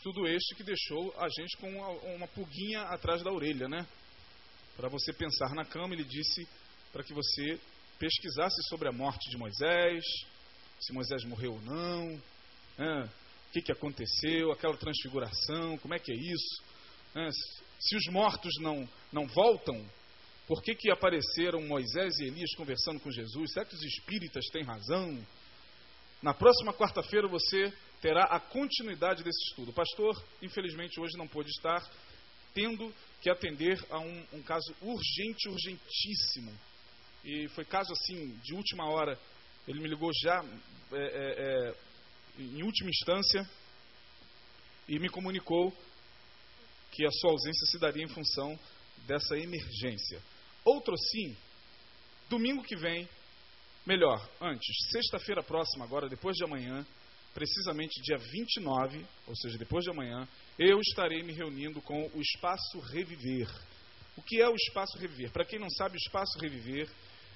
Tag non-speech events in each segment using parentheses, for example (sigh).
Estudo este que deixou a gente com uma, uma pulguinha atrás da orelha, né? Para você pensar na cama, ele disse para que você pesquisasse sobre a morte de Moisés, se Moisés morreu ou não, né? o que, que aconteceu, aquela transfiguração, como é que é isso. Né? Se os mortos não, não voltam, por que, que apareceram Moisés e Elias conversando com Jesus? Será que os espíritas têm razão? Na próxima quarta-feira você terá a continuidade desse estudo. O pastor, infelizmente, hoje não pôde estar, tendo que atender a um, um caso urgente, urgentíssimo. E foi caso assim, de última hora. Ele me ligou já é, é, é, em última instância e me comunicou que a sua ausência se daria em função dessa emergência. Outro sim, domingo que vem, melhor, antes, sexta-feira próxima, agora, depois de amanhã, precisamente dia 29, ou seja, depois de amanhã, eu estarei me reunindo com o Espaço Reviver. O que é o Espaço Reviver? Para quem não sabe, o Espaço Reviver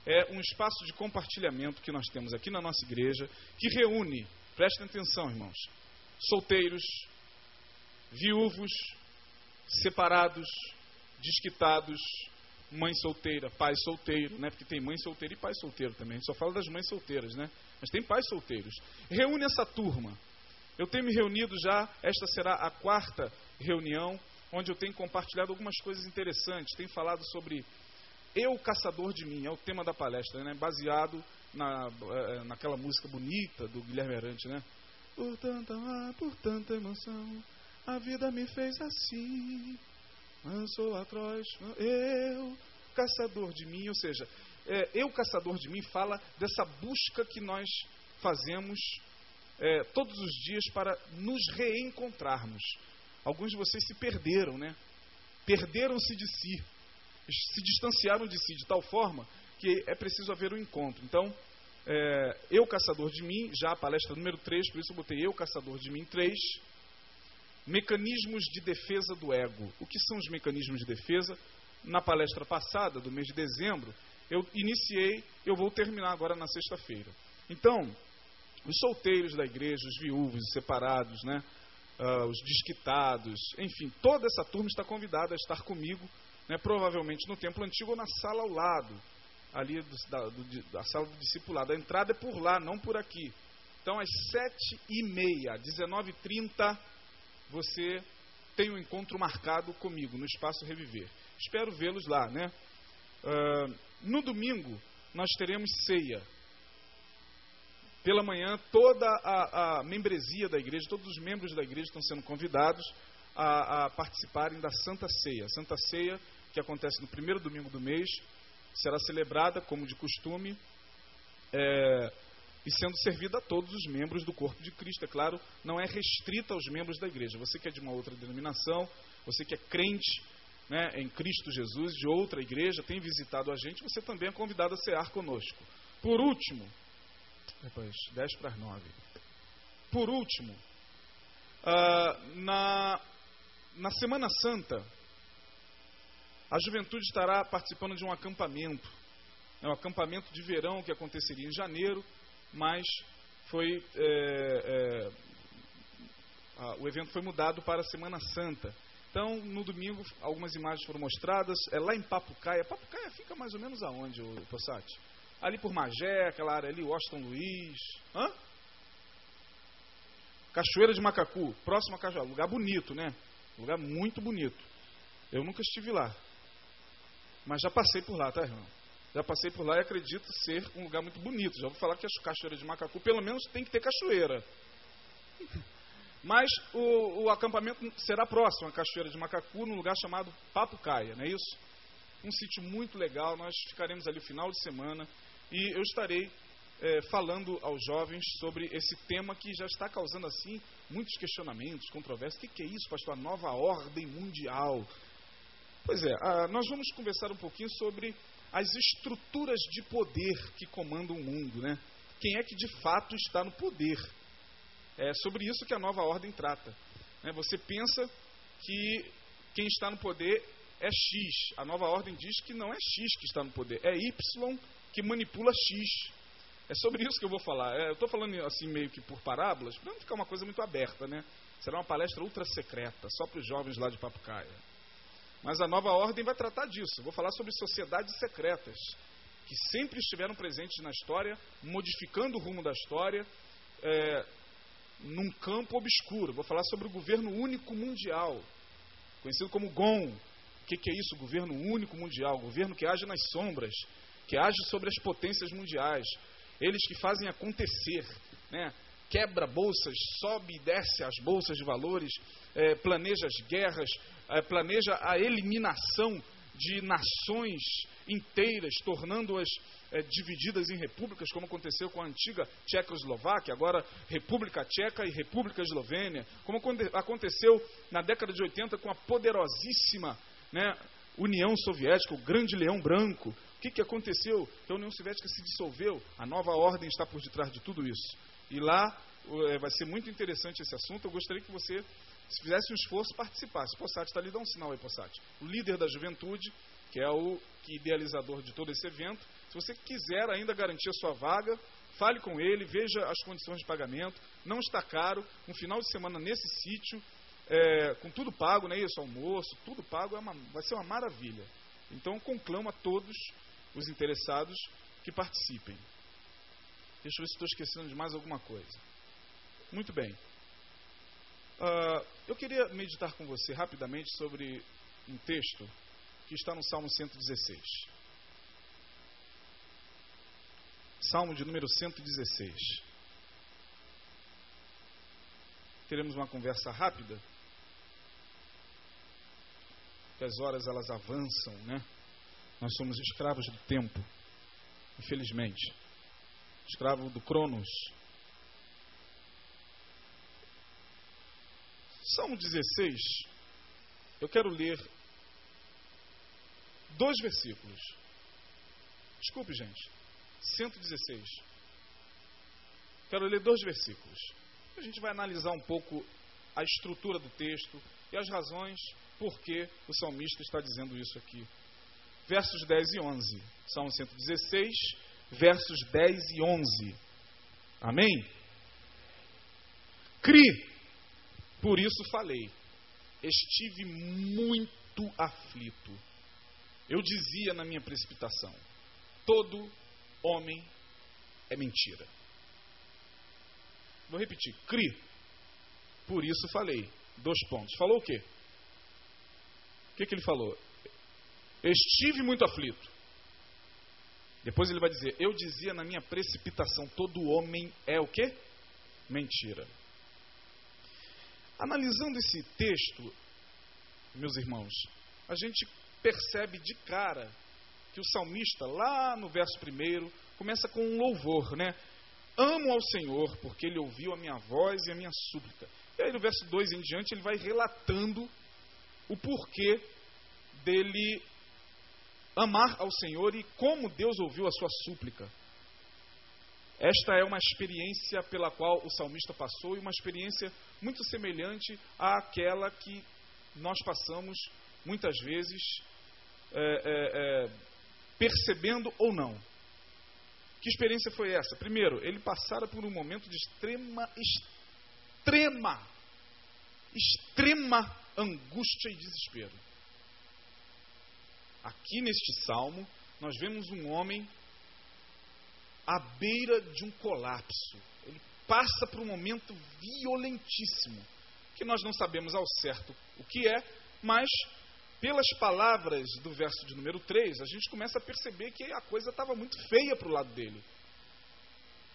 é um espaço de compartilhamento que nós temos aqui na nossa igreja, que reúne, prestem atenção, irmãos, solteiros, viúvos, separados, desquitados, mãe solteira, pai solteiro, né? Porque tem mãe solteira e pai solteiro também. A gente só fala das mães solteiras, né? Mas tem pais solteiros. Reúne essa turma. Eu tenho me reunido já, esta será a quarta reunião, onde eu tenho compartilhado algumas coisas interessantes. Tenho falado sobre eu caçador de mim, é o tema da palestra, né? Baseado na, eh, naquela música bonita do Guilherme Arante, né? Por tanta, por tanta emoção, a vida me fez assim. Eu sou atroz, eu caçador de mim, ou seja, é, eu caçador de mim fala dessa busca que nós fazemos é, todos os dias para nos reencontrarmos. Alguns de vocês se perderam, né? Perderam-se de si, se distanciaram de si de tal forma que é preciso haver um encontro. Então, é, eu caçador de mim, já a palestra número 3, por isso eu botei eu caçador de mim 3 Mecanismos de defesa do ego. O que são os mecanismos de defesa? Na palestra passada, do mês de dezembro, eu iniciei, eu vou terminar agora na sexta-feira. Então, os solteiros da igreja, os viúvos, os separados, né, uh, os desquitados, enfim, toda essa turma está convidada a estar comigo, né, provavelmente no templo antigo ou na sala ao lado, ali do, da, do, da, sala do discipulado. A entrada é por lá, não por aqui. Então, às sete e meia, dezenove e trinta, você tem um encontro marcado comigo no Espaço Reviver. Espero vê-los lá, né? Uh, no domingo, nós teremos ceia. Pela manhã, toda a, a, membresia da igreja, todos os membros da igreja estão sendo convidados a, a participarem da Santa Ceia. Santa Ceia, que acontece no primeiro domingo do mês, será celebrada, como de costume, é, e sendo servida a todos os membros do corpo de Cristo. É claro, não é restrita aos membros da igreja. Você que é de uma outra denominação, você que é crente né, em Cristo Jesus, de outra igreja, tem visitado a gente, você também é convidado a cear conosco. Por último, depois, 10 para as 9. Por último, uh, na, na Semana Santa, a juventude estará participando de um acampamento. É um acampamento de verão que aconteceria em janeiro mas foi é, é, a, o evento foi mudado para a Semana Santa. Então, no domingo, algumas imagens foram mostradas. É lá em Papucaia. Papucaia fica mais ou menos aonde, o Possati? Ali por Magé, aquela área ali, Washington Luiz. Hã? Cachoeira de Macacu, próximo a Cajuá. Lugar bonito, né? Lugar muito bonito. Eu nunca estive lá. Mas já passei por lá, tá, irmão? Já passei por lá e acredito ser um lugar muito bonito. Já vou falar que a cachoeira de Macacu, pelo menos, tem que ter cachoeira. Mas o, o acampamento será próximo à cachoeira de Macacu, num lugar chamado Papucaia, não é isso? Um sítio muito legal. Nós ficaremos ali o final de semana e eu estarei é, falando aos jovens sobre esse tema que já está causando assim muitos questionamentos, controvérsias. O que, que é isso, pastor? A nova ordem mundial. Pois é, a, nós vamos conversar um pouquinho sobre as estruturas de poder que comandam o mundo, né? Quem é que de fato está no poder? É sobre isso que a nova ordem trata. Né? Você pensa que quem está no poder é X. A nova ordem diz que não é X que está no poder, é Y que manipula X. É sobre isso que eu vou falar. É, eu estou falando assim meio que por parábolas, para não ficar uma coisa muito aberta, né? Será uma palestra ultra secreta, só para os jovens lá de Papucaia. Mas a nova ordem vai tratar disso. Vou falar sobre sociedades secretas, que sempre estiveram presentes na história, modificando o rumo da história, é, num campo obscuro. Vou falar sobre o governo único mundial, conhecido como GOM. O que, que é isso? Governo único mundial, governo que age nas sombras, que age sobre as potências mundiais. Eles que fazem acontecer, né? quebra bolsas, sobe e desce as bolsas de valores, é, planeja as guerras, é, planeja a eliminação de nações inteiras, tornando-as é, divididas em repúblicas, como aconteceu com a antiga Tchecoslováquia, agora República Tcheca e República Eslovênia, como aconteceu na década de 80 com a poderosíssima né, União Soviética, o grande leão branco. O que, que aconteceu? A União Soviética se dissolveu, a nova ordem está por detrás de tudo isso. E lá é, vai ser muito interessante esse assunto. Eu gostaria que você, se fizesse um esforço, participasse. Possati está ali, dá um sinal aí, Possati. O líder da juventude, que é o idealizador de todo esse evento. Se você quiser ainda garantir a sua vaga, fale com ele, veja as condições de pagamento. Não está caro. Um final de semana nesse sítio, é, com tudo pago, né? Isso, almoço, tudo pago, é uma, vai ser uma maravilha. Então, conclamo a todos os interessados que participem. Deixa eu ver se estou esquecendo de mais alguma coisa. Muito bem. Uh, eu queria meditar com você rapidamente sobre um texto que está no Salmo 116. Salmo de número 116. Teremos uma conversa rápida. Que as horas elas avançam, né? Nós somos escravos do tempo, infelizmente escravo do Cronos. Salmo 16, eu quero ler dois versículos. Desculpe, gente. 116. Quero ler dois versículos. A gente vai analisar um pouco a estrutura do texto e as razões por que o salmista está dizendo isso aqui. Versos 10 e 11. Salmo 116, versos 10 e 11. Amém? Cri, por isso falei. Estive muito aflito. Eu dizia na minha precipitação: todo homem é mentira. Vou repetir: cri, por isso falei. Dois pontos. Falou o quê? O que, que ele falou? Estive muito aflito. Depois ele vai dizer: Eu dizia na minha precipitação, todo homem é o quê? Mentira. Analisando esse texto, meus irmãos, a gente percebe de cara que o salmista, lá no verso primeiro, começa com um louvor, né? Amo ao Senhor, porque ele ouviu a minha voz e a minha súplica. E aí no verso 2 em diante, ele vai relatando o porquê dele amar ao Senhor e como Deus ouviu a sua súplica. Esta é uma experiência pela qual o salmista passou e uma experiência muito semelhante àquela que nós passamos muitas vezes, é, é, é, percebendo ou não. Que experiência foi essa? Primeiro, ele passara por um momento de extrema, extrema, extrema angústia e desespero. Aqui neste salmo, nós vemos um homem à beira de um colapso. Ele passa por um momento violentíssimo, que nós não sabemos ao certo o que é, mas pelas palavras do verso de número 3, a gente começa a perceber que a coisa estava muito feia para o lado dele.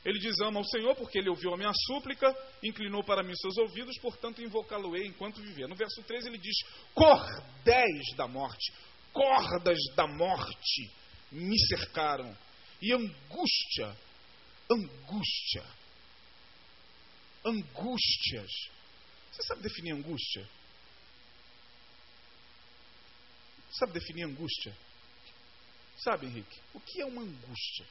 Ele diz: Ama ao Senhor, porque ele ouviu a minha súplica, inclinou para mim seus ouvidos, portanto invocá-lo-ei enquanto vivia. No verso 3 ele diz: Cordéis da morte, cordas da morte me cercaram e angústia, angústia, angústias. Você sabe definir angústia? Sabe definir angústia? Sabe, Henrique? O que é uma angústia?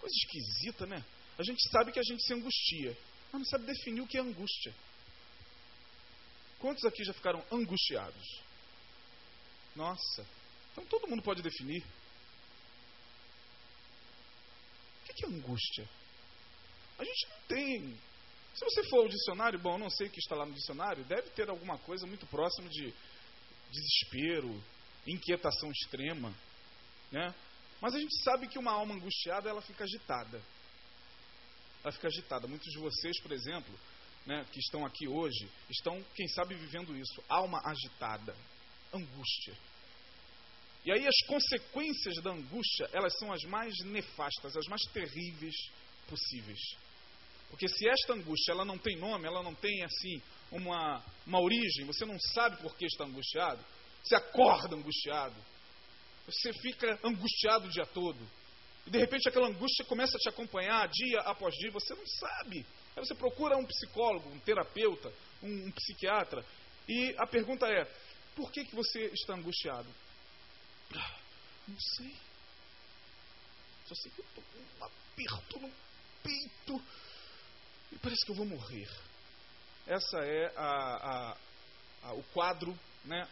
Coisa esquisita, né? A gente sabe que a gente se angustia, mas não sabe definir o que é angústia. Quantos aqui já ficaram angustiados? Nossa, então todo mundo pode definir. O que é angústia? A gente não tem Se você for ao dicionário, bom, não sei o que está lá no dicionário, deve ter alguma coisa muito próxima de desespero, inquietação extrema, né? Mas a gente sabe que uma alma angustiada, ela fica agitada. Ela fica agitada. Muitos de vocês, por exemplo, né, que estão aqui hoje, estão, quem sabe, vivendo isso. Alma agitada, angústia. E aí as consequências da angústia, elas são as mais nefastas, as mais terríveis possíveis. Porque se esta angústia ela não tem nome, ela não tem assim uma, uma origem, você não sabe por que está angustiado, você acorda angustiado, você fica angustiado o dia todo. E de repente aquela angústia começa a te acompanhar dia após dia, você não sabe. Aí você procura um psicólogo, um terapeuta, um, um psiquiatra, e a pergunta é: por que, que você está angustiado? Ah, não sei. Só sei que eu estou com um aperto no peito e parece que eu vou morrer. Essa é a, a, a, o quadro, né?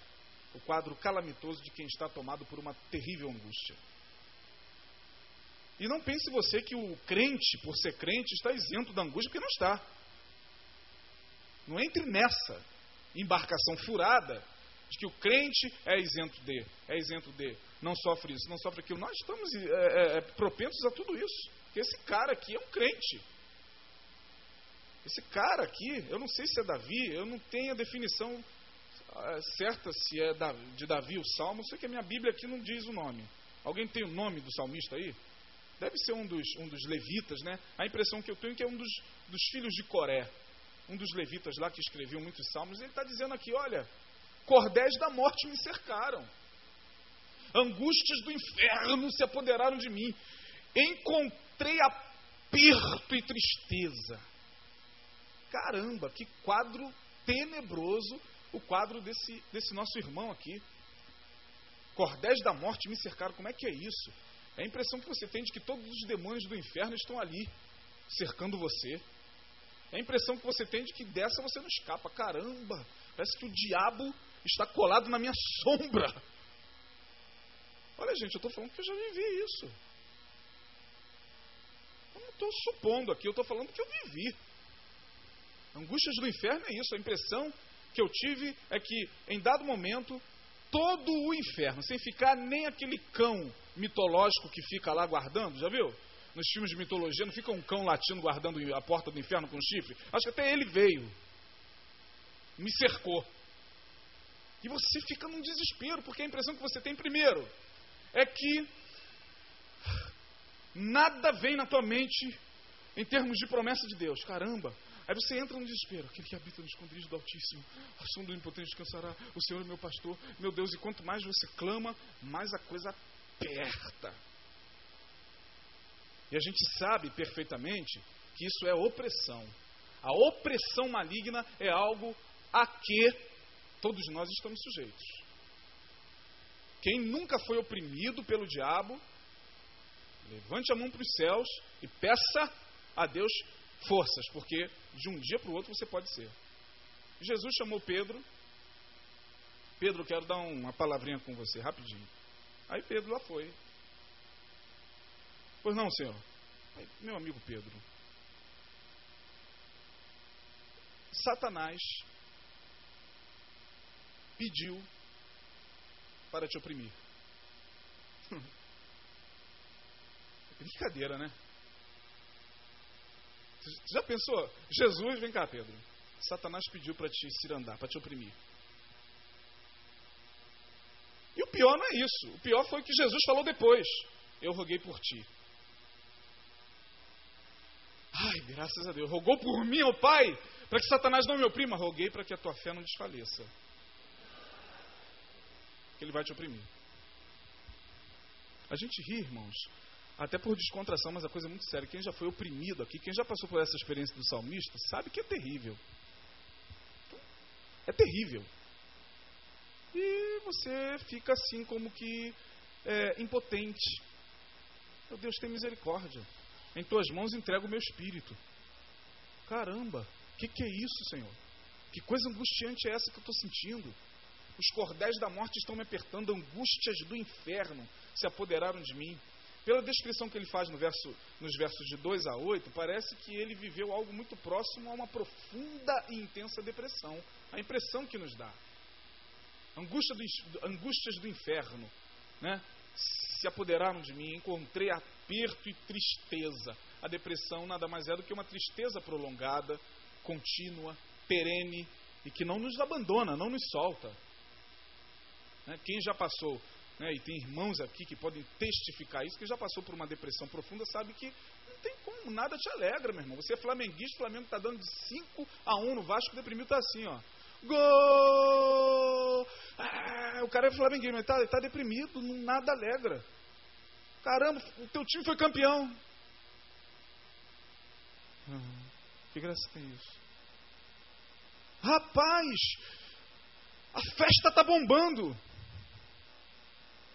O quadro calamitoso de quem está tomado por uma terrível angústia. E não pense você que o crente, por ser crente, está isento da angústia, porque não está. Não entre nessa embarcação furada de que o crente é isento de, é isento de, não sofre isso, não sofre aquilo. Nós estamos é, é, é, propensos a tudo isso. Esse cara aqui é um crente. Esse cara aqui, eu não sei se é Davi, eu não tenho a definição ah, certa se é de Davi o salmo, sei que a minha Bíblia aqui não diz o nome. Alguém tem o nome do salmista aí? Deve ser um dos, um dos levitas, né? A impressão que eu tenho é que é um dos, dos filhos de Coré, um dos levitas lá que escreveu muitos salmos. Ele está dizendo aqui: olha, Cordéis da morte me cercaram. Angústias do inferno se apoderaram de mim. Encontrei aperto e tristeza. Caramba, que quadro tenebroso o quadro desse, desse nosso irmão aqui. Cordéis da morte me cercaram. Como é que é isso? É a impressão que você tem de que todos os demônios do inferno estão ali, cercando você. É a impressão que você tem de que dessa você não escapa. Caramba, parece que o diabo está colado na minha sombra. Olha, gente, eu estou falando que eu já vivi isso. Eu não estou supondo aqui, eu estou falando que eu vivi. Angústias do inferno é isso. A impressão que eu tive é que, em dado momento, todo o inferno, sem ficar nem aquele cão mitológico que fica lá guardando, já viu? Nos filmes de mitologia não fica um cão latindo guardando a porta do inferno com chifre. Acho que até ele veio. Me cercou. E você fica num desespero, porque a impressão que você tem, primeiro, é que nada vem na tua mente em termos de promessa de Deus. Caramba! Aí você entra no desespero. Aquele que habita no esconderijo do Altíssimo, a som do impotente descansará. O Senhor é meu pastor, meu Deus. E quanto mais você clama, mais a coisa aperta. E a gente sabe perfeitamente que isso é opressão. A opressão maligna é algo a que Todos nós estamos sujeitos. Quem nunca foi oprimido pelo diabo, levante a mão para os céus e peça a Deus forças, porque de um dia para o outro você pode ser. Jesus chamou Pedro. Pedro, quero dar uma palavrinha com você, rapidinho. Aí Pedro lá foi. Pois não, senhor. Aí, meu amigo Pedro. Satanás pediu para te oprimir. É (laughs) brincadeira, né? Você já pensou? Jesus, vem cá, Pedro. Satanás pediu para te cirandar, para te oprimir. E o pior não é isso. O pior foi o que Jesus falou depois. Eu roguei por ti. Ai, graças a Deus. Rogou por mim, ó Pai, para que Satanás não me oprima. Roguei para que a tua fé não desfaleça que ele vai te oprimir. A gente ri, irmãos, até por descontração, mas a coisa é muito séria. Quem já foi oprimido aqui, quem já passou por essa experiência do salmista, sabe que é terrível. É terrível. E você fica assim como que é, impotente. Meu Deus, tem misericórdia. Em tuas mãos entrego o meu espírito. Caramba, o que, que é isso, Senhor? Que coisa angustiante é essa que eu estou sentindo? Os cordéis da morte estão me apertando, angústias do inferno se apoderaram de mim. Pela descrição que ele faz no verso, nos versos de 2 a 8, parece que ele viveu algo muito próximo a uma profunda e intensa depressão. A impressão que nos dá. Angústia do, angústias do inferno. Né? Se apoderaram de mim, encontrei aperto e tristeza. A depressão nada mais é do que uma tristeza prolongada, contínua, perene e que não nos abandona, não nos solta. Né? Quem já passou, né, e tem irmãos aqui que podem testificar isso, que já passou por uma depressão profunda, sabe que não tem como, nada te alegra, meu irmão. Você é flamenguista, o Flamengo está dando de 5 a 1 no Vasco, deprimido está assim, ó. Gol! Ah, o cara é flamenguista, mas está tá deprimido, nada alegra. Caramba, o teu time foi campeão. Hum, que graça tem isso? Rapaz, a festa está bombando.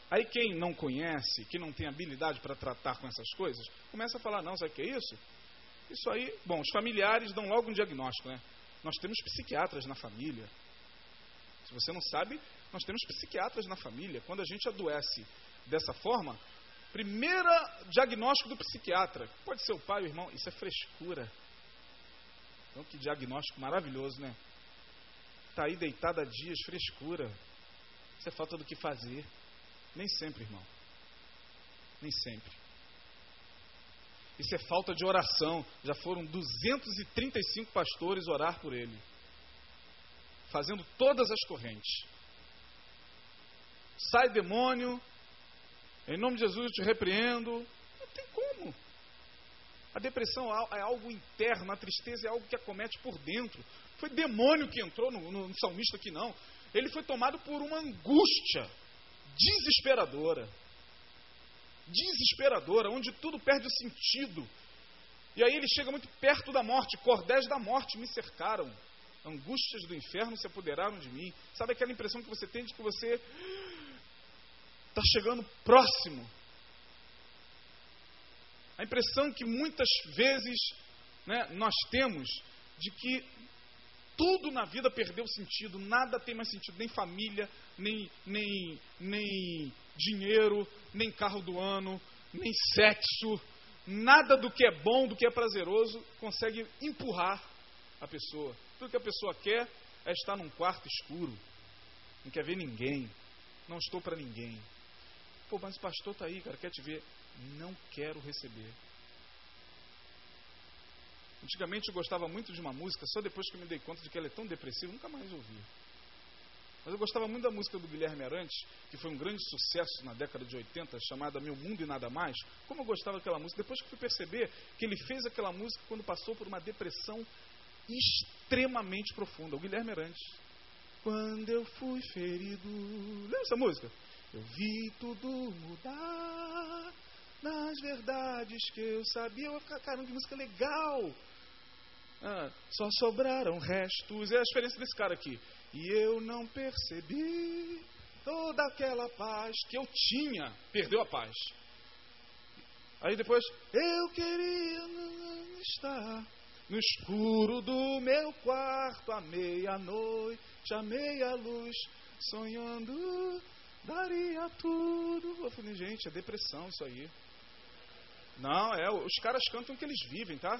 Aí quem não conhece, que não tem habilidade para tratar com essas coisas, começa a falar, não, sabe o que é isso? Isso aí, bom, os familiares dão logo um diagnóstico, né? Nós temos psiquiatras na família. Se você não sabe, nós temos psiquiatras na família. Quando a gente adoece dessa forma, primeira diagnóstico do psiquiatra, pode ser o pai, o irmão, isso é frescura. Então que diagnóstico maravilhoso, né? Está aí deitado há dias, frescura. Isso é falta do que fazer. Nem sempre, irmão. Nem sempre. Isso é falta de oração. Já foram 235 pastores orar por ele. Fazendo todas as correntes. Sai demônio. Em nome de Jesus eu te repreendo. Não tem como. A depressão é algo interno, a tristeza é algo que acomete por dentro. Foi demônio que entrou no, no, no salmista aqui, não. Ele foi tomado por uma angústia desesperadora. Desesperadora, onde tudo perde o sentido. E aí ele chega muito perto da morte, cordéis da morte me cercaram. Angústias do inferno se apoderaram de mim. Sabe aquela impressão que você tem de que você está chegando próximo a impressão que muitas vezes né, nós temos de que tudo na vida perdeu sentido, nada tem mais sentido, nem família, nem, nem, nem dinheiro, nem carro do ano, nem sexo, nada do que é bom, do que é prazeroso, consegue empurrar a pessoa. Tudo que a pessoa quer é estar num quarto escuro, não quer ver ninguém, não estou para ninguém. Pô, mas o pastor está aí, cara, quer te ver não quero receber. Antigamente eu gostava muito de uma música, só depois que eu me dei conta de que ela é tão depressiva, nunca mais ouvi. Mas eu gostava muito da música do Guilherme Arantes, que foi um grande sucesso na década de 80, chamada Meu Mundo e Nada Mais. Como eu gostava daquela música, depois que fui perceber que ele fez aquela música quando passou por uma depressão extremamente profunda. O Guilherme Arantes. Quando eu fui ferido. Lembra essa música? Eu vi tudo mudar nas verdades que eu sabia. Eu ficar, caramba, que música legal. Ah, só sobraram restos. É a experiência desse cara aqui. E eu não percebi toda aquela paz que eu tinha. Perdeu a paz. Aí depois, eu queria estar no escuro do meu quarto à meia-noite, à meia-luz, sonhando, daria tudo. Eu falei, gente, é depressão isso aí. Não, é, os caras cantam o que eles vivem, tá?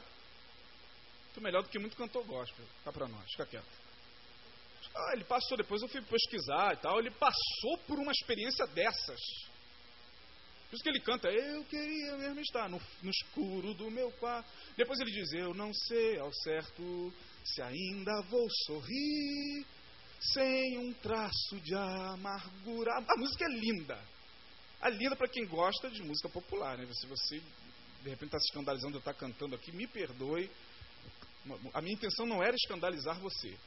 Muito melhor do que muito cantor gospel. Tá para nós, fica quieto. Ah, ele passou, depois eu fui pesquisar e tal, ele passou por uma experiência dessas. Por isso que ele canta, eu queria mesmo estar no, no escuro do meu quarto. Depois ele diz, eu não sei ao certo se ainda vou sorrir sem um traço de amargura. A música é linda. É linda para quem gosta de música popular, né? Se você de repente está se escandalizando eu tá cantando aqui, me perdoe. A minha intenção não era escandalizar você.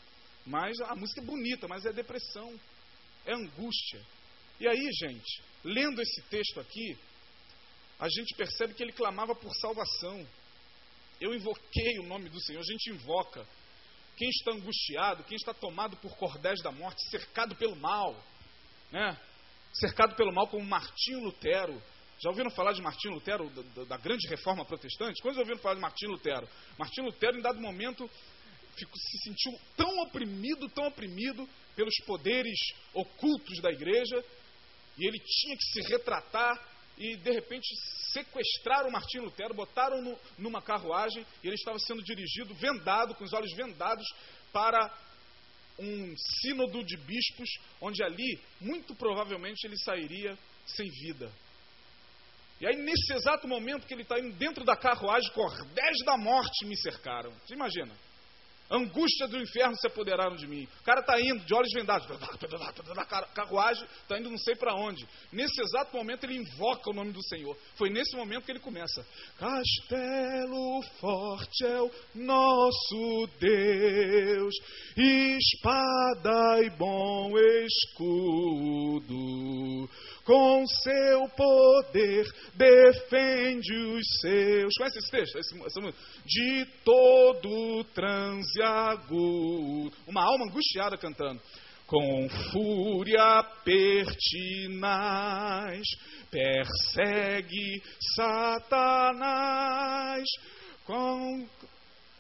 Mas a música é bonita, mas é depressão, é angústia. E aí, gente, lendo esse texto aqui, a gente percebe que ele clamava por salvação. Eu invoquei o nome do Senhor, a gente invoca. Quem está angustiado, quem está tomado por cordéis da morte, cercado pelo mal, né? cercado pelo mal como Martinho Lutero, já ouviram falar de Martinho Lutero, da, da, grande reforma protestante? Quando ouviram falar de Martinho Lutero? Martinho Lutero, em dado momento, ficou, se sentiu tão oprimido, tão oprimido pelos poderes ocultos da igreja, e ele tinha que se retratar, e de repente sequestraram Martim Lutero, botaram no, numa carruagem e ele estava sendo dirigido, vendado, com os olhos vendados, para um sínodo de bispos, onde ali, muito provavelmente, ele sairia sem vida. E aí, nesse exato momento que ele está indo dentro da carruagem, cordéis da morte me cercaram. Você imagina? Angústia do inferno se apoderaram de mim. O cara está indo de olhos vendados, na carruagem, está indo não sei para onde. Nesse exato momento ele invoca o nome do Senhor. Foi nesse momento que ele começa: Castelo forte é o nosso Deus, espada e bom escudo com seu poder defende os seus. Conhece esse texto? De todo transe agudo. Uma alma angustiada cantando. Com fúria pertinaz, persegue Satanás. Com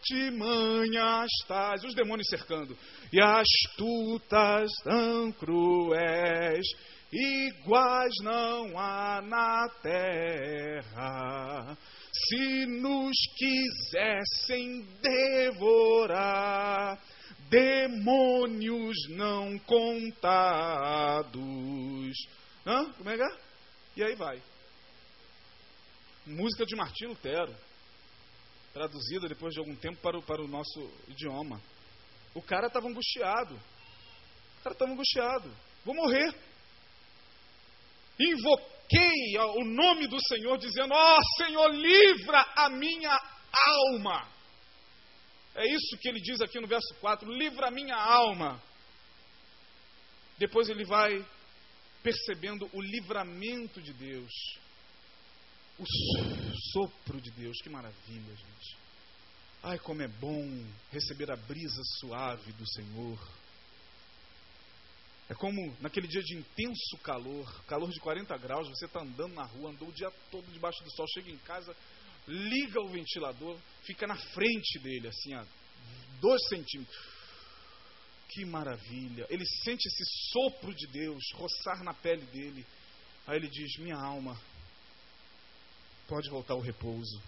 de manhas tais, os demônios cercando, e astutas tão cruéis, iguais não há na terra. Se nos quisessem devorar, demônios não contados. Hã? Como é que é? E aí vai. Música de Martim Lutero, traduzida depois de algum tempo para o, para o nosso idioma. O cara estava angustiado. O cara estava angustiado. Vou morrer invoquei o nome do Senhor, dizendo: Ó oh, Senhor, livra a minha alma. É isso que ele diz aqui no verso 4: livra a minha alma. Depois ele vai percebendo o livramento de Deus, o sopro de Deus. Que maravilha, gente. Ai, como é bom receber a brisa suave do Senhor é como naquele dia de intenso calor, calor de 40 graus, você está andando na rua, andou o dia todo debaixo do sol, chega em casa, liga o ventilador, fica na frente dele, assim, a dois centímetros. Que maravilha! Ele sente esse sopro de Deus roçar na pele dele. Aí ele diz: Minha alma, pode voltar ao repouso.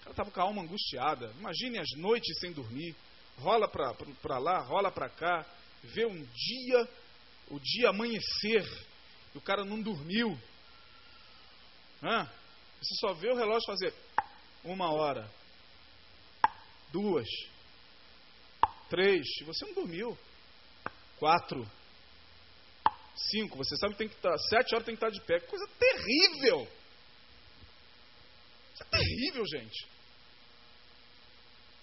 Cara estava com a alma angustiada. Imagine as noites sem dormir. Rola para lá, rola para cá vê um dia, o dia amanhecer, e o cara não dormiu. Hã? Você só vê o relógio fazer uma hora, duas, três, e você não dormiu. Quatro, cinco, você sabe que tem que estar, tá, sete horas tem que estar de pé. Coisa terrível! Isso é terrível, gente.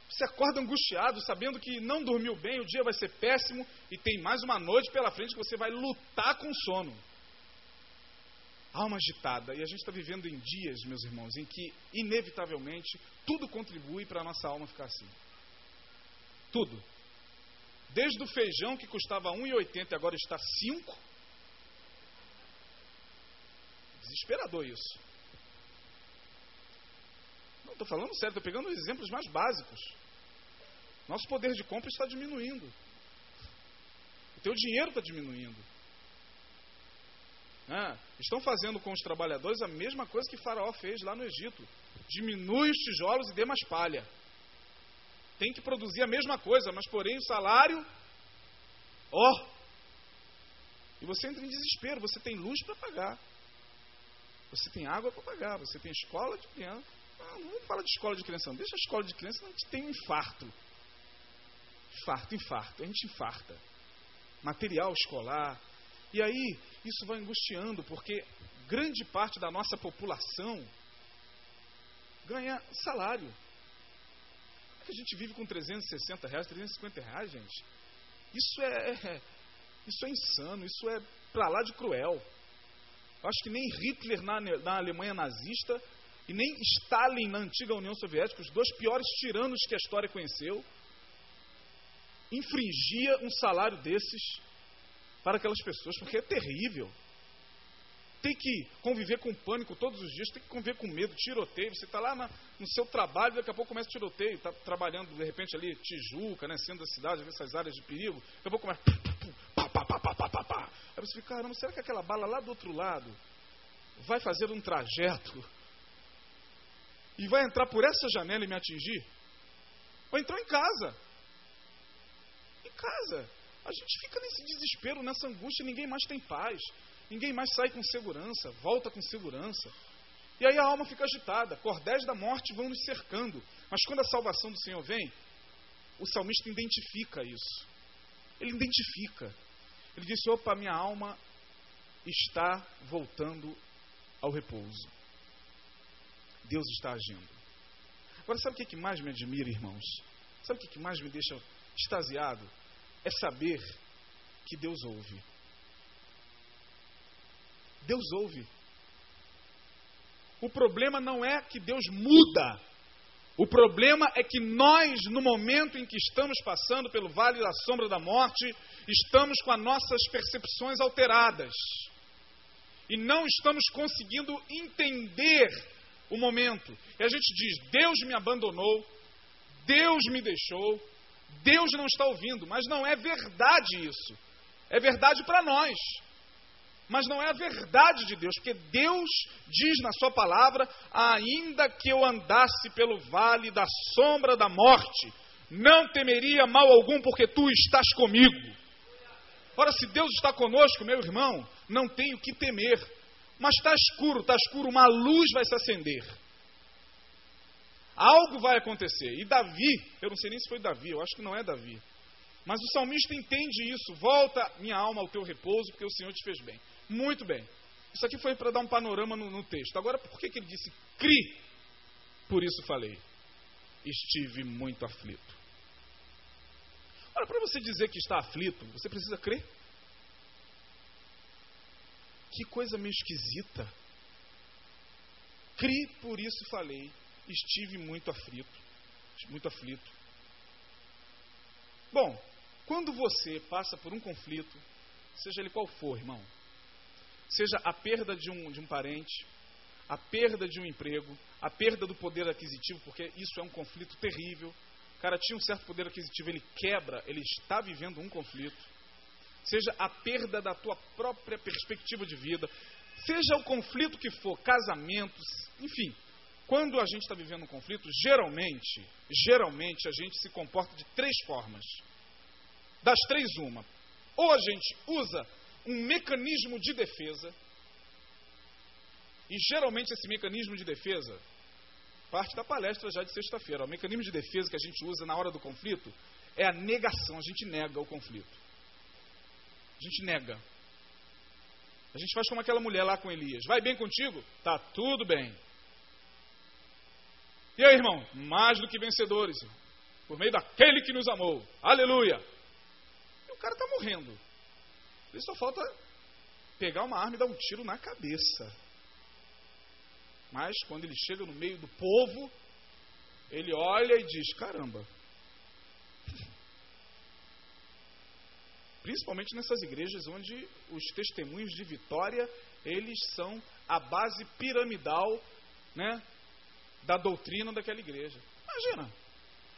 Você acorda angustiado, sabendo que não dormiu bem, o dia vai ser péssimo e tem mais uma noite pela frente que você vai lutar com sono. Alma agitada. E a gente está vivendo em dias, meus irmãos, em que, inevitavelmente, tudo contribui para a nossa alma ficar assim. Tudo. Desde o feijão que custava 1,80 e agora está 5. Desesperador isso. Estou falando sério, estou pegando os exemplos mais básicos. Nosso poder de compra está diminuindo. O teu dinheiro está diminuindo. Ah, estão fazendo com os trabalhadores a mesma coisa que Faraó fez lá no Egito. Diminui os tijolos e dê mais palha. Tem que produzir a mesma coisa, mas porém o salário, ó. Oh, e você entra em desespero. Você tem luz para pagar. Você tem água para pagar. Você tem escola de criança. Ah, não falar de escola de criança, não. Deixa a escola de criança, a gente tem um infarto infarto, infarto, a gente infarta. Material escolar. E aí, isso vai angustiando, porque grande parte da nossa população ganha salário. É que a gente vive com 360 reais, 350 reais, gente. Isso é, é (laughs) isso é insano, isso é pra lá de cruel. Eu acho que nem Hitler na, na Alemanha nazista e nem Stalin na antiga União Soviética, os dois piores tiranos que a história conheceu, infringia um salário desses para aquelas pessoas, porque é terrível. Tem que conviver com pânico todos os dias, tem que conviver com medo, tiroteio. Você está lá na, no seu trabalho, daqui a pouco começa tiroteio, está trabalhando de repente ali Tijuca, né, centro da cidade, essas áreas de perigo, daqui a pouco começa. Pá, pá, pá, pá, pá, pá, pá. Aí você fica, caramba, será que aquela bala lá do outro lado vai fazer um trajeto e vai entrar por essa janela e me atingir? Ou entrou em casa? Em casa. A gente fica nesse desespero, nessa angústia, ninguém mais tem paz. Ninguém mais sai com segurança, volta com segurança. E aí a alma fica agitada, cordéis da morte vão nos cercando. Mas quando a salvação do Senhor vem, o salmista identifica isso. Ele identifica. Ele disse: opa, minha alma está voltando ao repouso. Deus está agindo. Agora, sabe o que mais me admira, irmãos? Sabe o que mais me deixa extasiado? É saber que Deus ouve. Deus ouve. O problema não é que Deus muda. O problema é que nós, no momento em que estamos passando pelo vale da sombra da morte, estamos com as nossas percepções alteradas. E não estamos conseguindo entender o momento. E a gente diz: Deus me abandonou, Deus me deixou, Deus não está ouvindo. Mas não é verdade isso. É verdade para nós. Mas não é a verdade de Deus, porque Deus diz na Sua palavra: ainda que eu andasse pelo vale da sombra da morte, não temeria mal algum, porque tu estás comigo. Ora, se Deus está conosco, meu irmão, não tenho que temer. Mas está escuro, está escuro, uma luz vai se acender. Algo vai acontecer. E Davi, eu não sei nem se foi Davi, eu acho que não é Davi. Mas o salmista entende isso. Volta minha alma ao teu repouso, porque o Senhor te fez bem. Muito bem. Isso aqui foi para dar um panorama no, no, texto. Agora, por que, que ele disse cri? Por isso falei. Estive muito aflito. Ora, para você dizer que está aflito, você precisa crer. Que coisa meio esquisita. Cri, por isso falei. Estive muito aflito. Muito aflito. Bom, quando você passa por um conflito, seja ele qual for, irmão, seja a perda de um, de um parente, a perda de um emprego, a perda do poder aquisitivo, porque isso é um conflito terrível. O cara tinha um certo poder aquisitivo, ele quebra, ele está vivendo um conflito. Seja a perda da tua própria perspectiva de vida, seja o conflito que for, casamentos, enfim. Quando a gente está vivendo um conflito, geralmente, geralmente a gente se comporta de três formas. Das três, uma. Ou a gente usa um mecanismo de defesa. E geralmente esse mecanismo de defesa parte da palestra já de sexta-feira. O mecanismo de defesa que a gente usa na hora do conflito é a negação. A gente nega o conflito. A gente nega. A gente faz como aquela mulher lá com Elias. Vai bem contigo? Tá tudo bem. E aí, irmão? Mais do que vencedores. Por meio daquele que nos amou. Aleluia. E o cara está morrendo. Ele só falta pegar uma arma e dar um tiro na cabeça. Mas quando ele chega no meio do povo, ele olha e diz: caramba. Principalmente nessas igrejas onde os testemunhos de vitória, eles são a base piramidal, né, da doutrina daquela igreja. Imagina,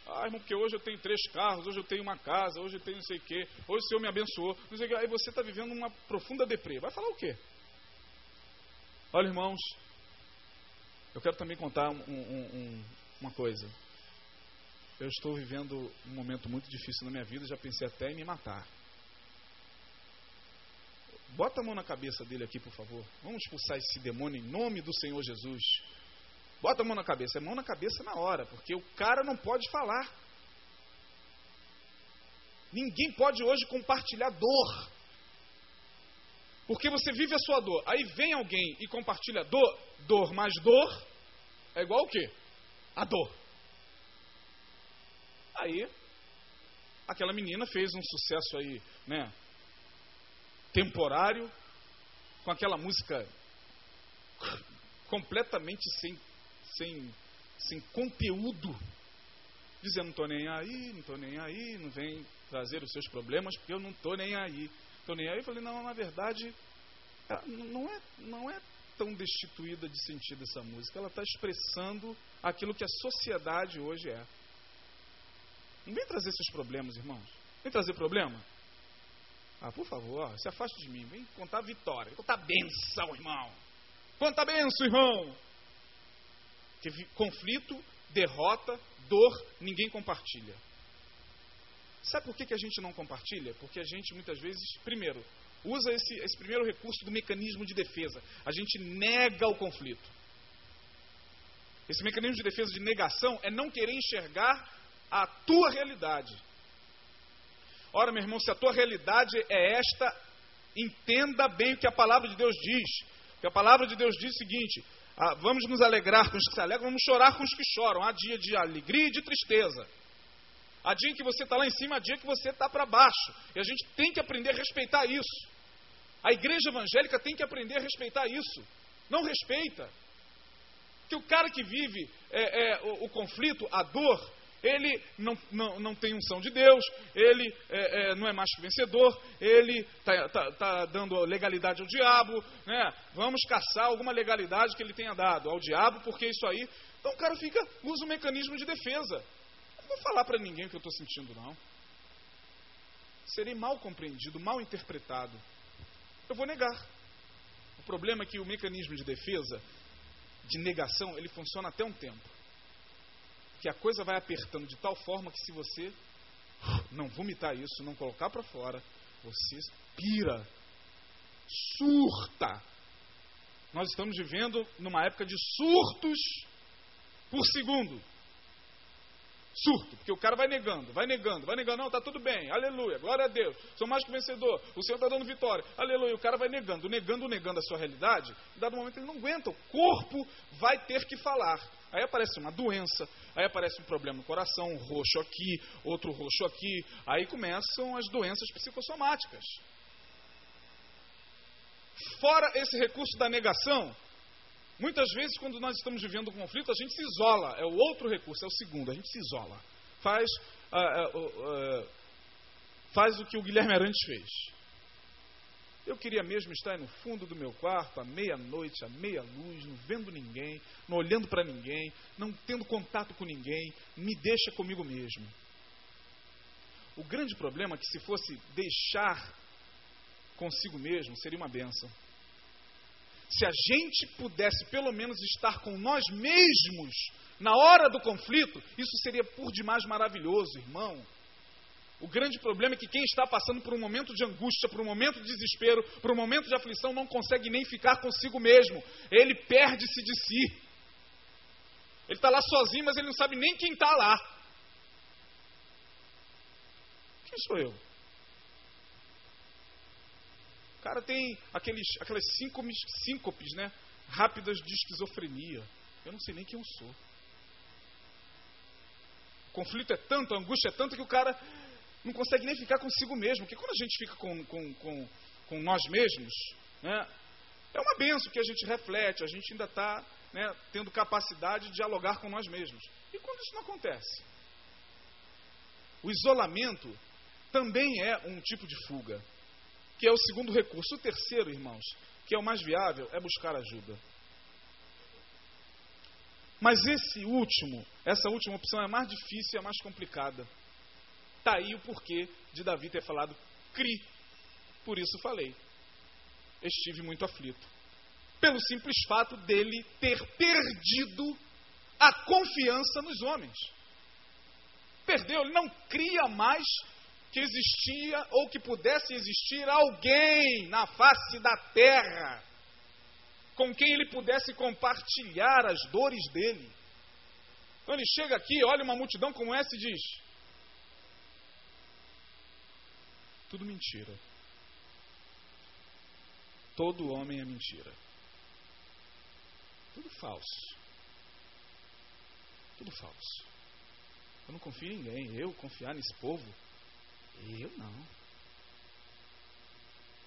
ah, irmão, porque hoje eu tenho três carros, hoje eu tenho uma casa, hoje eu tenho não sei o quê, hoje o Senhor me abençoou. Não sei o quê. Aí você está vivendo uma profunda deprê. Vai falar o quê? Olha, irmãos, eu quero também contar um, um, um, uma coisa. Eu estou vivendo um momento muito difícil na minha vida, já pensei até em me matar. Bota a mão na cabeça dele aqui, por favor. Vamos expulsar esse demônio em nome do Senhor Jesus. Bota a mão na cabeça. É mão na cabeça na hora, porque o cara não pode falar. Ninguém pode hoje compartilhar dor. Porque você vive a sua dor. Aí vem alguém e compartilha dor. Dor mais dor é igual o quê? A dor. Aí, aquela menina fez um sucesso aí, né? Temporário, com aquela música completamente sem sem, sem conteúdo, dizendo: não estou nem aí, não estou nem aí, não vem trazer os seus problemas, porque eu não estou nem aí. Estou nem aí. Eu falei: não, na verdade, não é, não é tão destituída de sentido essa música. Ela está expressando aquilo que a sociedade hoje é. Não vem trazer seus problemas, irmãos. Vem trazer problema? Ah, por favor, se afaste de mim. Vem contar vitória. Contar benção, irmão. Quanta benção, irmão! Teve conflito, derrota, dor, ninguém compartilha. Sabe por que, que a gente não compartilha? Porque a gente muitas vezes, primeiro, usa esse, esse primeiro recurso do mecanismo de defesa. A gente nega o conflito. Esse mecanismo de defesa de negação é não querer enxergar a tua realidade. Ora, meu irmão, se a tua realidade é esta, entenda bem o que a palavra de Deus diz. Porque a palavra de Deus diz o seguinte: ah, vamos nos alegrar com os que se alegram, vamos chorar com os que choram. Há dia de alegria e de tristeza. Há dia em que você está lá em cima, há dia que você está para baixo. E a gente tem que aprender a respeitar isso. A igreja evangélica tem que aprender a respeitar isso. Não respeita. Que o cara que vive é, é, o, o, conflito, a dor, ele não, não, não tem unção de Deus, ele é, é não é mais que vencedor, ele está tá, tá dando legalidade ao diabo, né? vamos caçar alguma legalidade que ele tenha dado ao diabo, porque isso aí. Então o cara fica, usa um mecanismo de defesa. Não vou falar para ninguém o que eu estou sentindo, não. Serei mal compreendido, mal interpretado. Eu vou negar. O problema é que o mecanismo de defesa de negação, ele funciona até um tempo. Que a coisa vai apertando de tal forma que se você não vomitar isso, não colocar para fora, você pira, surta. Nós estamos vivendo numa época de surtos por segundo surto, porque o cara vai negando, vai negando, vai negando, não, está tudo bem, aleluia, glória a Deus, sou mais que vencedor, o Senhor está dando vitória, aleluia, o cara vai negando, negando, negando a sua realidade, em dado momento ele não aguenta, o corpo vai ter que falar. Aí aparece uma doença, aí aparece um problema no coração, um roxo aqui, outro roxo aqui, aí começam as doenças psicossomáticas. Fora esse recurso da negação, Muitas vezes, quando nós estamos vivendo um conflito, a gente se isola. É o outro recurso, é o segundo, a gente se isola. Faz, uh, uh, uh, faz o que o Guilherme Arantes fez. Eu queria mesmo estar no fundo do meu quarto, à meia-noite, à meia-luz, não vendo ninguém, não olhando para ninguém, não tendo contato com ninguém, me deixa comigo mesmo. O grande problema é que se fosse deixar consigo mesmo, seria uma benção. Se a gente pudesse pelo menos estar com nós mesmos na hora do conflito, isso seria por demais maravilhoso, irmão. O grande problema é que quem está passando por um momento de angústia, por um momento de desespero, por um momento de aflição, não consegue nem ficar consigo mesmo. Ele perde-se de si. Ele está lá sozinho, mas ele não sabe nem quem está lá. Quem sou eu? cara tem aqueles, aquelas síncopes, síncopes né, rápidas de esquizofrenia. Eu não sei nem quem eu sou. O conflito é tanto, a angústia é tanta que o cara não consegue nem ficar consigo mesmo. Porque quando a gente fica com, com, com, com nós mesmos, né, é uma benção que a gente reflete, a gente ainda está né, tendo capacidade de dialogar com nós mesmos. E quando isso não acontece? O isolamento também é um tipo de fuga que é o segundo recurso. O terceiro, irmãos, que é o mais viável, é buscar ajuda. Mas esse último, essa última opção é mais difícil e é mais complicada. Está aí o porquê de Davi ter falado cri. Por isso falei. Estive muito aflito. Pelo simples fato dele ter perdido a confiança nos homens. Perdeu, ele não cria mais que existia ou que pudesse existir alguém na face da terra com quem ele pudesse compartilhar as dores dele. Então ele chega aqui, olha uma multidão como essa e diz: Tudo mentira. Todo homem é mentira. Tudo falso. Tudo falso. Eu não confio em ninguém. Eu confiar nesse povo eu não.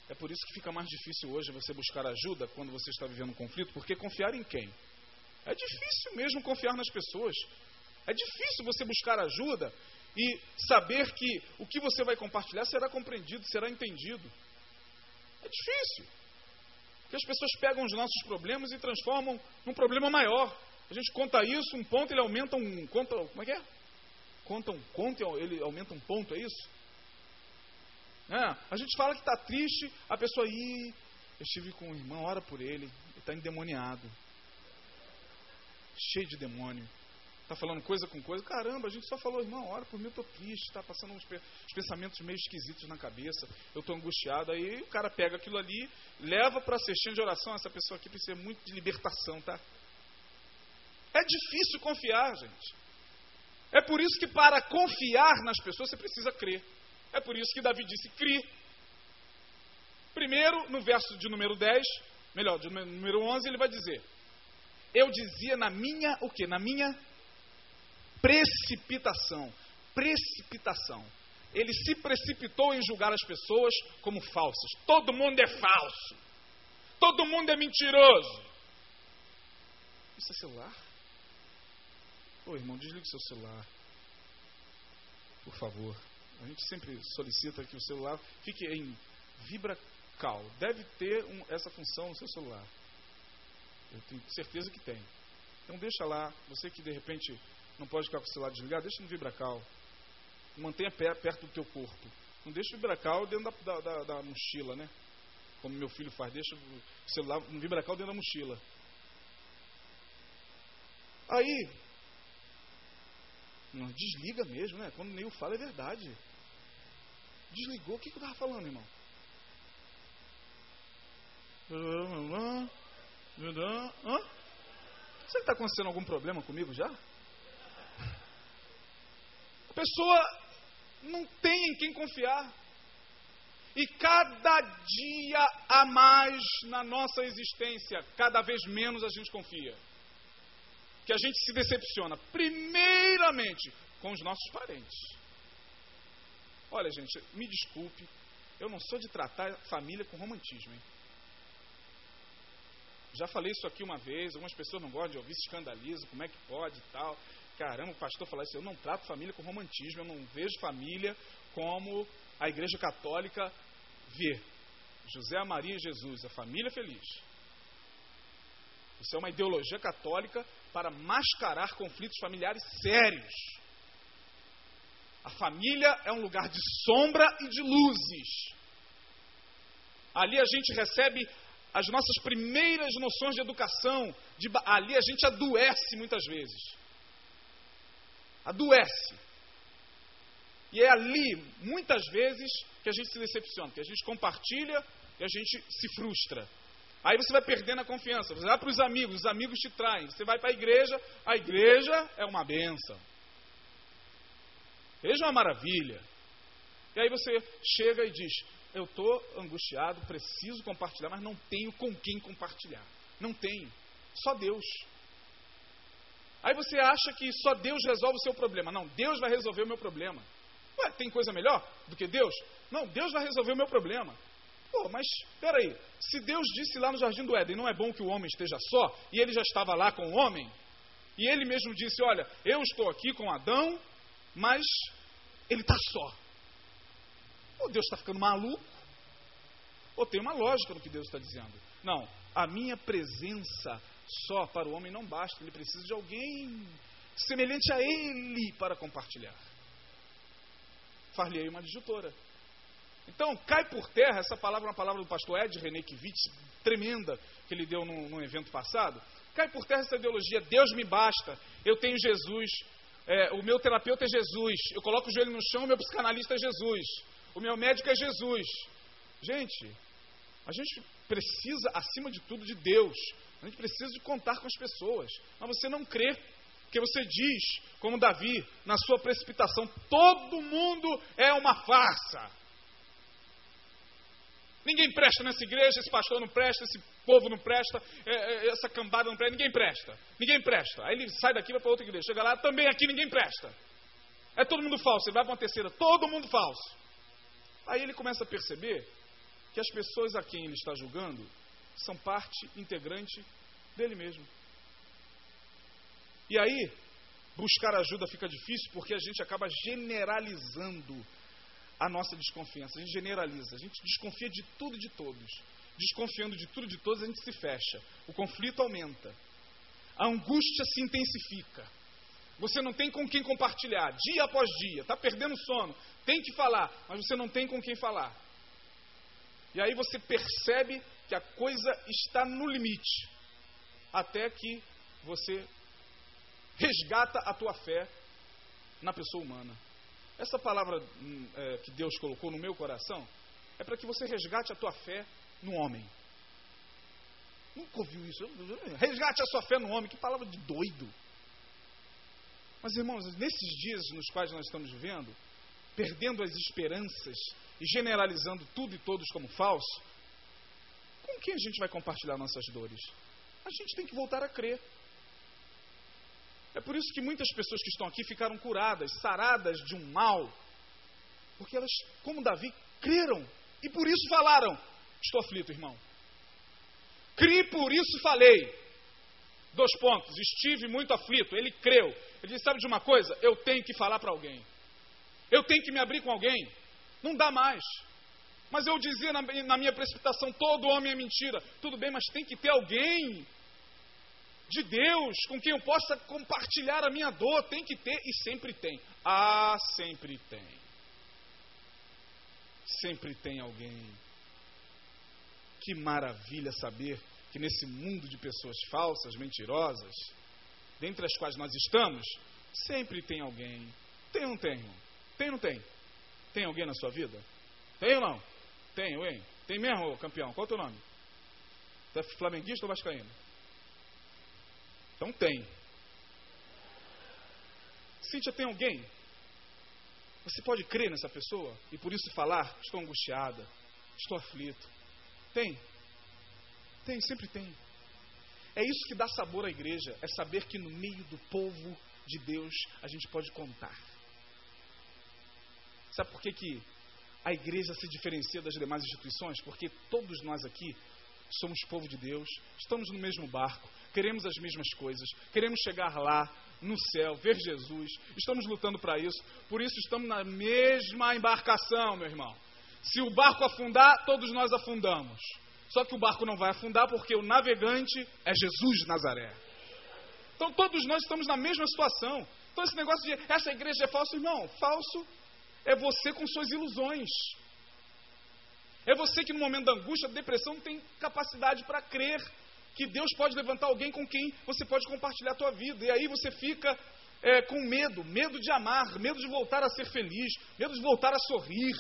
É por isso que fica mais difícil hoje você buscar ajuda quando você está vivendo um conflito, porque confiar em quem? É difícil mesmo confiar nas pessoas. É difícil você buscar ajuda e saber que o que você vai compartilhar será compreendido, será entendido. É difícil. Porque as pessoas pegam os nossos problemas e transformam num problema maior. A gente conta isso, um ponto, ele aumenta um. Conta, como é que é? Conta um conto, ele aumenta um ponto, é isso? É, a gente fala que está triste, a pessoa, ih, eu estive com o irmão, ora por ele. está endemoniado. Cheio de demônio. Está falando coisa com coisa. Caramba, a gente só falou, irmão, ora por mim, eu estou triste, está passando uns, pensamentos meio esquisitos na cabeça, eu estou angustiado. Aí o cara pega aquilo ali, leva para a cestinha de oração. Essa pessoa aqui precisa muito de libertação, tá? É difícil confiar, gente. É por isso que para confiar nas pessoas você precisa crer. É por isso que Davi disse: crie. Primeiro, no verso de número 10, melhor, de número 11, ele vai dizer: Eu dizia na minha, o que? Na minha precipitação. Precipitação. Ele se precipitou em julgar as pessoas como falsas. Todo mundo é falso. Todo mundo é mentiroso. Isso é celular? Ô irmão, desligue seu celular. Por favor. A gente sempre solicita que o celular fique em vibra cal. Deve ter um, essa função no seu celular. Eu tenho certeza que tem. Então deixa lá. Você que de repente não pode ficar com o celular desligado, deixa no vibracal. Mantenha perto do teu corpo. Não deixa o vibracal dentro da, da, da, mochila, né? Como meu filho faz, deixa o celular no vibracal dentro da mochila. Aí, não, desliga mesmo, né? Quando o Neil fala é verdade. Desligou, o que, que eu estava falando, irmão? Hã? Será que está acontecendo algum problema comigo já? A pessoa não tem em quem confiar. E cada dia a mais na nossa existência, cada vez menos a gente confia. Que a gente se decepciona, primeiramente, com os nossos parentes. Olha, gente, me desculpe, eu não sou de tratar família com romantismo, hein? Já falei isso aqui uma vez, algumas pessoas não gostam de ouvir, se escandalizam, como é que pode e tal. Caramba, o pastor falou isso, eu não trato família com romantismo, eu não vejo família como a igreja católica vê. José, Maria e Jesus, a família feliz. Isso é uma ideologia católica para mascarar conflitos familiares sérios. A família é um lugar de sombra e de luzes. Ali a gente recebe as nossas primeiras noções de educação. De, ali a gente adoece muitas vezes. Adoece. E é ali, muitas vezes, que a gente se decepciona, que a gente compartilha e a gente se frustra. Aí você vai perdendo a confiança. Você vai para os amigos, os amigos te traem. Você vai para a igreja, a igreja é uma benção. Veja uma maravilha. E aí você chega e diz: Eu estou angustiado, preciso compartilhar, mas não tenho com quem compartilhar. Não tenho. Só Deus. Aí você acha que só Deus resolve o seu problema. Não, Deus vai resolver o meu problema. Ué, tem coisa melhor do que Deus? Não, Deus vai resolver o meu problema. Pô, mas peraí, se Deus disse lá no Jardim do Éden, não é bom que o homem esteja só, e ele já estava lá com o homem, e ele mesmo disse: Olha, eu estou aqui com Adão, mas ele está só. Ou Deus está ficando maluco, ou tem uma lógica no que Deus está dizendo. Não, a minha presença só para o homem não basta, ele precisa de alguém semelhante a ele para compartilhar. Far-lhe uma adjutora. Então, cai por terra, essa palavra é uma palavra do pastor Ed René Kivitz, tremenda, que ele deu num, num evento passado. Cai por terra essa ideologia, Deus me basta, eu tenho Jesus, é, o meu terapeuta é Jesus, eu coloco o joelho no chão, o meu psicanalista é Jesus, o meu médico é Jesus. Gente, a gente precisa, acima de tudo, de Deus. A gente precisa de contar com as pessoas. Mas você não crê, porque você diz, como Davi, na sua precipitação, todo mundo é uma farsa. Ninguém presta nessa igreja, esse pastor não presta, esse povo não presta, é, é, essa cambada não presta, ninguém presta. Ninguém presta. Aí ele sai daqui e vai para outra igreja. Chega lá, também aqui ninguém presta. É todo mundo falso. Ele vai para uma terceira, todo mundo falso. Aí ele começa a perceber que as pessoas a quem ele está julgando são parte integrante dele mesmo. E aí, buscar ajuda fica difícil porque a gente acaba generalizando a nossa desconfiança. A gente generaliza, a gente desconfia de tudo e de todos. Desconfiando de tudo e de todos, a gente se fecha. O conflito aumenta. A angústia se intensifica. Você não tem com quem compartilhar, dia após dia, está perdendo sono, tem que falar, mas você não tem com quem falar. E aí você percebe que a coisa está no limite, até que você resgata a tua fé na pessoa humana. Essa palavra hum, é, que Deus colocou no meu coração é para que você resgate a tua fé no homem. Nunca ouviu isso? Resgate a sua fé no homem. Que palavra de doido. Mas, irmãos, nesses dias nos quais nós estamos vivendo, perdendo as esperanças e generalizando tudo e todos como falso, com quem a gente vai compartilhar nossas dores? A gente tem que voltar a crer. É por isso que muitas pessoas que estão aqui ficaram curadas, saradas de um mal, porque elas, como Davi, creram e por isso falaram: Estou aflito, irmão. Cri, por isso falei. Dois pontos. Estive muito aflito. Ele creu. Ele disse: Sabe de uma coisa? Eu tenho que falar para alguém. Eu tenho que me abrir com alguém. Não dá mais. Mas eu dizia na, na minha precipitação: todo homem é mentira. Tudo bem, mas tem que ter alguém de Deus com quem eu possa compartilhar a minha dor. Tem que ter e sempre tem. Ah, sempre tem. Sempre tem alguém. Que maravilha saber que nesse mundo de pessoas falsas, mentirosas, dentre as quais nós estamos, sempre tem alguém. Tem ou não tem? Tem ou não tem? Tem alguém na sua vida? Tem ou não? Tem? Tem mesmo, campeão? Qual é o teu nome? Você é flamenguista ou vascaíno? Então tem. Cíntia, tem alguém? Você pode crer nessa pessoa e por isso falar: estou angustiada, estou aflito. Tem. Tem, sempre tem. É isso que dá sabor à igreja, é saber que no meio do povo de Deus a gente pode contar. Sabe por que, que a igreja se diferencia das demais instituições? Porque todos nós aqui somos povo de Deus, estamos no mesmo barco, queremos as mesmas coisas, queremos chegar lá, no céu, ver Jesus, estamos lutando para isso, por isso estamos na mesma embarcação, meu irmão. Se o barco afundar, todos nós afundamos. Só que o barco não vai afundar porque o navegante é Jesus de Nazaré. Então todos nós estamos na mesma situação. Então esse negócio de essa igreja é falso, irmão, falso é você com suas ilusões. É você que no momento da angústia, da depressão, não tem capacidade para crer que Deus pode levantar alguém com quem você pode compartilhar a tua vida. E aí você fica é, com medo, medo de amar, medo de voltar a ser feliz, medo de voltar a sorrir,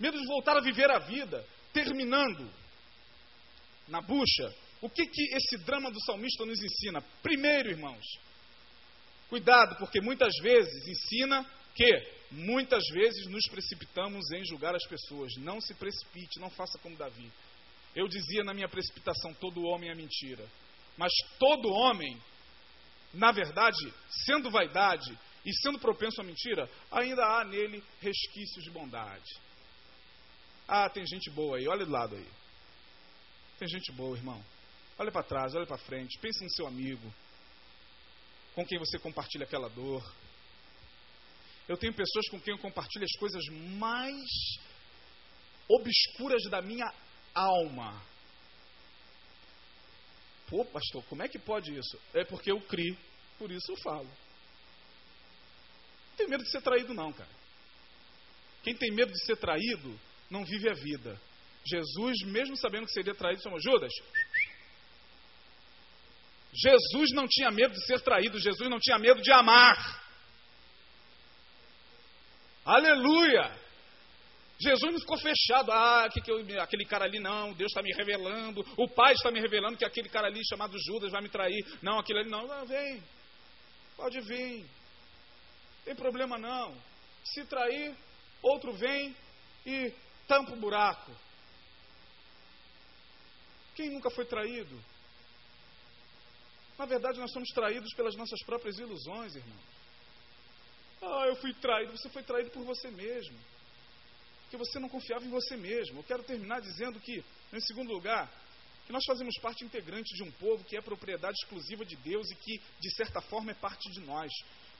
medo de voltar a viver a vida. Terminando, na bucha, o que, que esse drama do salmista nos ensina? Primeiro, irmãos, cuidado, porque muitas vezes ensina que muitas vezes nos precipitamos em julgar as pessoas. Não se precipite, não faça como Davi. Eu dizia na minha precipitação: todo homem é mentira. Mas todo homem, na verdade, sendo vaidade e sendo propenso à mentira, ainda há nele resquícios de bondade. Ah, tem gente boa aí, olha do lado aí. Tem gente boa, irmão. Olha para trás, olha para frente, pense no seu amigo, com quem você compartilha aquela dor. Eu tenho pessoas com quem eu compartilho as coisas mais obscuras da minha alma. Pô, pastor, como é que pode isso? É porque eu criei, por isso eu falo. Não tem medo de ser traído, não, cara. Quem tem medo de ser traído, não vive a vida. Jesus, mesmo sabendo que seria traído, chamou Judas. Jesus não tinha medo de ser traído, Jesus não tinha medo de amar. Aleluia! Jesus não ficou fechado. Ah, que que eu, aquele cara ali não, Deus está me revelando. O Pai está me revelando que aquele cara ali chamado Judas vai me trair. Não, aquele ali não. Ah, vem, pode vir. Tem problema não. Se trair, outro vem e tampa o buraco. Quem nunca foi traído? Na verdade, nós somos traídos pelas nossas próprias ilusões, irmão. Ah, eu fui traído. Você foi traído por você mesmo. Porque você não confiava em você mesmo. Eu quero terminar dizendo que, em segundo lugar, que nós fazemos parte integrante de um povo que é propriedade exclusiva de Deus e que, de certa forma, é parte de nós.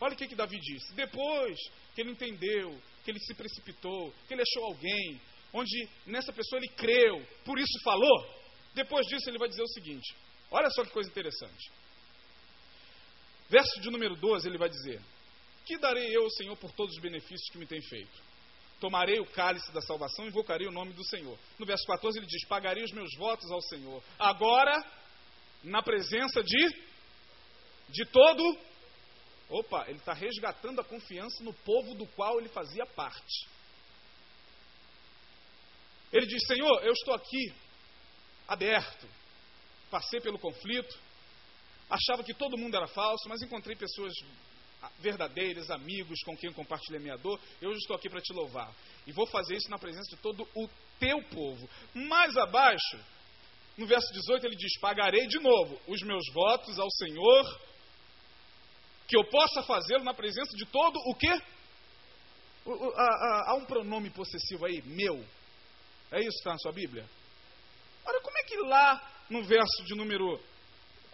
Olha o que, que Davi disse. Depois que ele entendeu, que ele se precipitou, que ele achou alguém, onde nessa pessoa ele creu, por isso falou, depois disso, ele vai dizer o seguinte: olha só que coisa interessante. Verso de número 12, ele vai dizer: Que darei eu, Senhor, por todos os benefícios que me tem feito? tomarei o cálice da salvação e invocarei o nome do Senhor. No verso 14 ele diz: Pagarei os meus votos ao Senhor. Agora, na presença de, de todo. Opa, ele está resgatando a confiança no povo do qual ele fazia parte. Ele diz: Senhor, eu estou aqui, aberto, passei pelo conflito, achava que todo mundo era falso, mas encontrei pessoas verdadeiras, amigos com quem compartilhei minha dor, eu estou aqui para te louvar. E vou fazer isso na presença de todo o teu povo. Mais abaixo, no verso 18, ele diz: Pagarei de novo os meus votos ao Senhor, que eu possa fazê-lo na presença de todo o quê? Há um pronome possessivo aí, meu. É isso que está na sua Bíblia? Olha, como é que lá no verso de número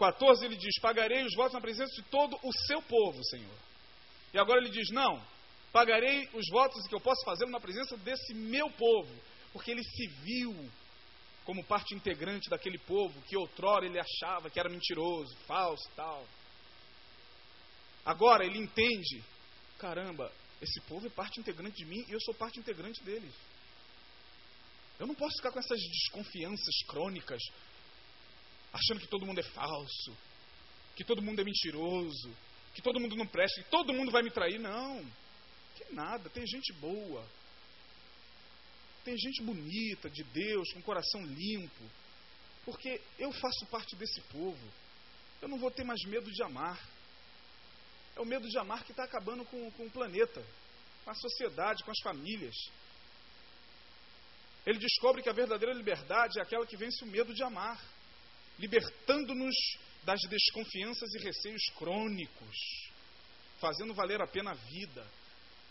14 ele diz: Pagarei os votos na presença de todo o seu povo, Senhor. E agora ele diz: Não, pagarei os votos que eu posso fazer na presença desse meu povo, porque ele se viu como parte integrante daquele povo que outrora ele achava que era mentiroso, falso, tal. Agora ele entende: caramba, esse povo é parte integrante de mim e eu sou parte integrante deles. Eu não posso ficar com essas desconfianças crônicas, achando que todo mundo é falso, que todo mundo é mentiroso, que todo mundo não presta, que todo mundo vai me trair. Não, que nada, tem gente boa, tem gente bonita, de Deus, com coração limpo, porque eu faço parte desse povo, eu não vou ter mais medo de amar. É o medo de amar que está acabando com, com o planeta, com a sociedade, com as famílias. Ele descobre que a verdadeira liberdade é aquela que vence o medo de amar, libertando-nos das desconfianças e receios crônicos, fazendo valer a pena a vida,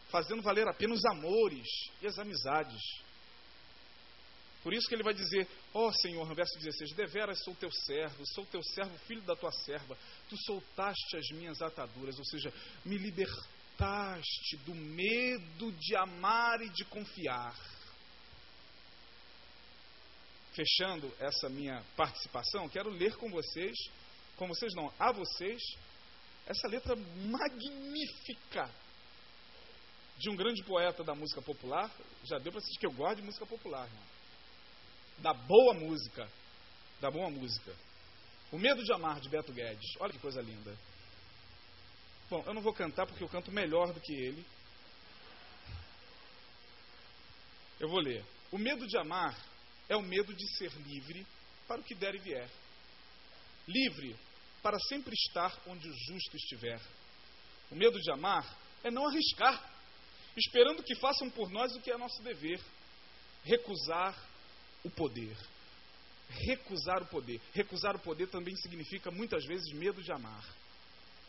fazendo valer a pena os amores e as amizades. Por isso que ele vai dizer: Ó oh, Senhor, no verso 16: Deveras sou teu servo, sou teu servo, filho da tua serva, tu soltaste as minhas ataduras, ou seja, me libertaste do medo de amar e de confiar fechando essa minha participação, quero ler com vocês, com vocês não, a vocês, essa letra magnífica de um grande poeta da música popular. Já deu para sentir que eu gosto de música popular, irmão. Da boa música. Da boa música. O Medo de Amar, de Beto Guedes. Olha que coisa linda. Bom, eu não vou cantar porque eu canto melhor do que ele. Eu vou ler. O medo de amar é o medo de ser livre para o que der e vier. Livre para sempre estar onde o justo estiver. O medo de amar é não arriscar, esperando que façam por nós o que é nosso dever. Recusar o poder. Recusar o poder. Recusar o poder também significa muitas vezes medo de amar.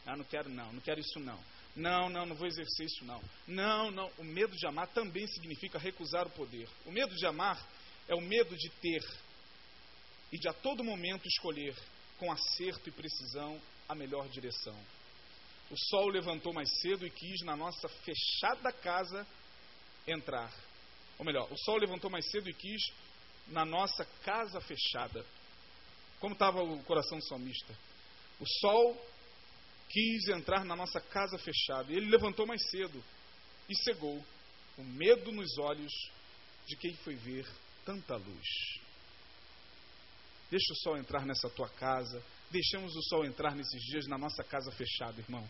Ah, não quero não, não quero isso não. Não, não, não vou exercer isso não. Não, não. O medo de amar também significa recusar o poder. O medo de amar é o medo de ter e de a todo momento escolher com acerto e precisão a melhor direção. O sol levantou mais cedo e quis na nossa fechada casa entrar. Ou melhor, o sol levantou mais cedo e quis na nossa casa fechada. Como estava o coração do salmista? O sol quis entrar na nossa casa fechada. E ele levantou mais cedo e cegou o medo nos olhos de quem foi ver tanta luz. Deixa o sol entrar nessa tua casa. Deixamos o sol entrar nesses dias na nossa casa fechada, irmão.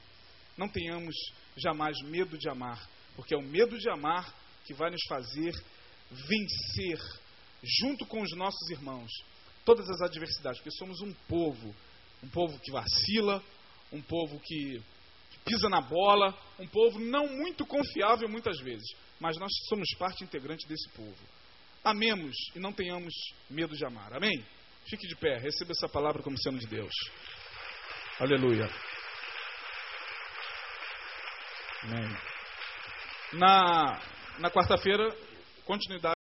Não tenhamos jamais medo de amar, porque é o medo de amar que vai nos fazer vencer, junto com os nossos irmãos, todas as adversidades, porque somos um povo, um povo que vacila, um povo que, que pisa na bola, um povo não muito confiável muitas vezes, mas nós somos parte integrante desse povo. Amemos e não tenhamos medo de amar. Amém? Fique de pé, receba essa palavra como sendo de Deus. Aleluia. Amém. Na, na quarta-feira, continuidade.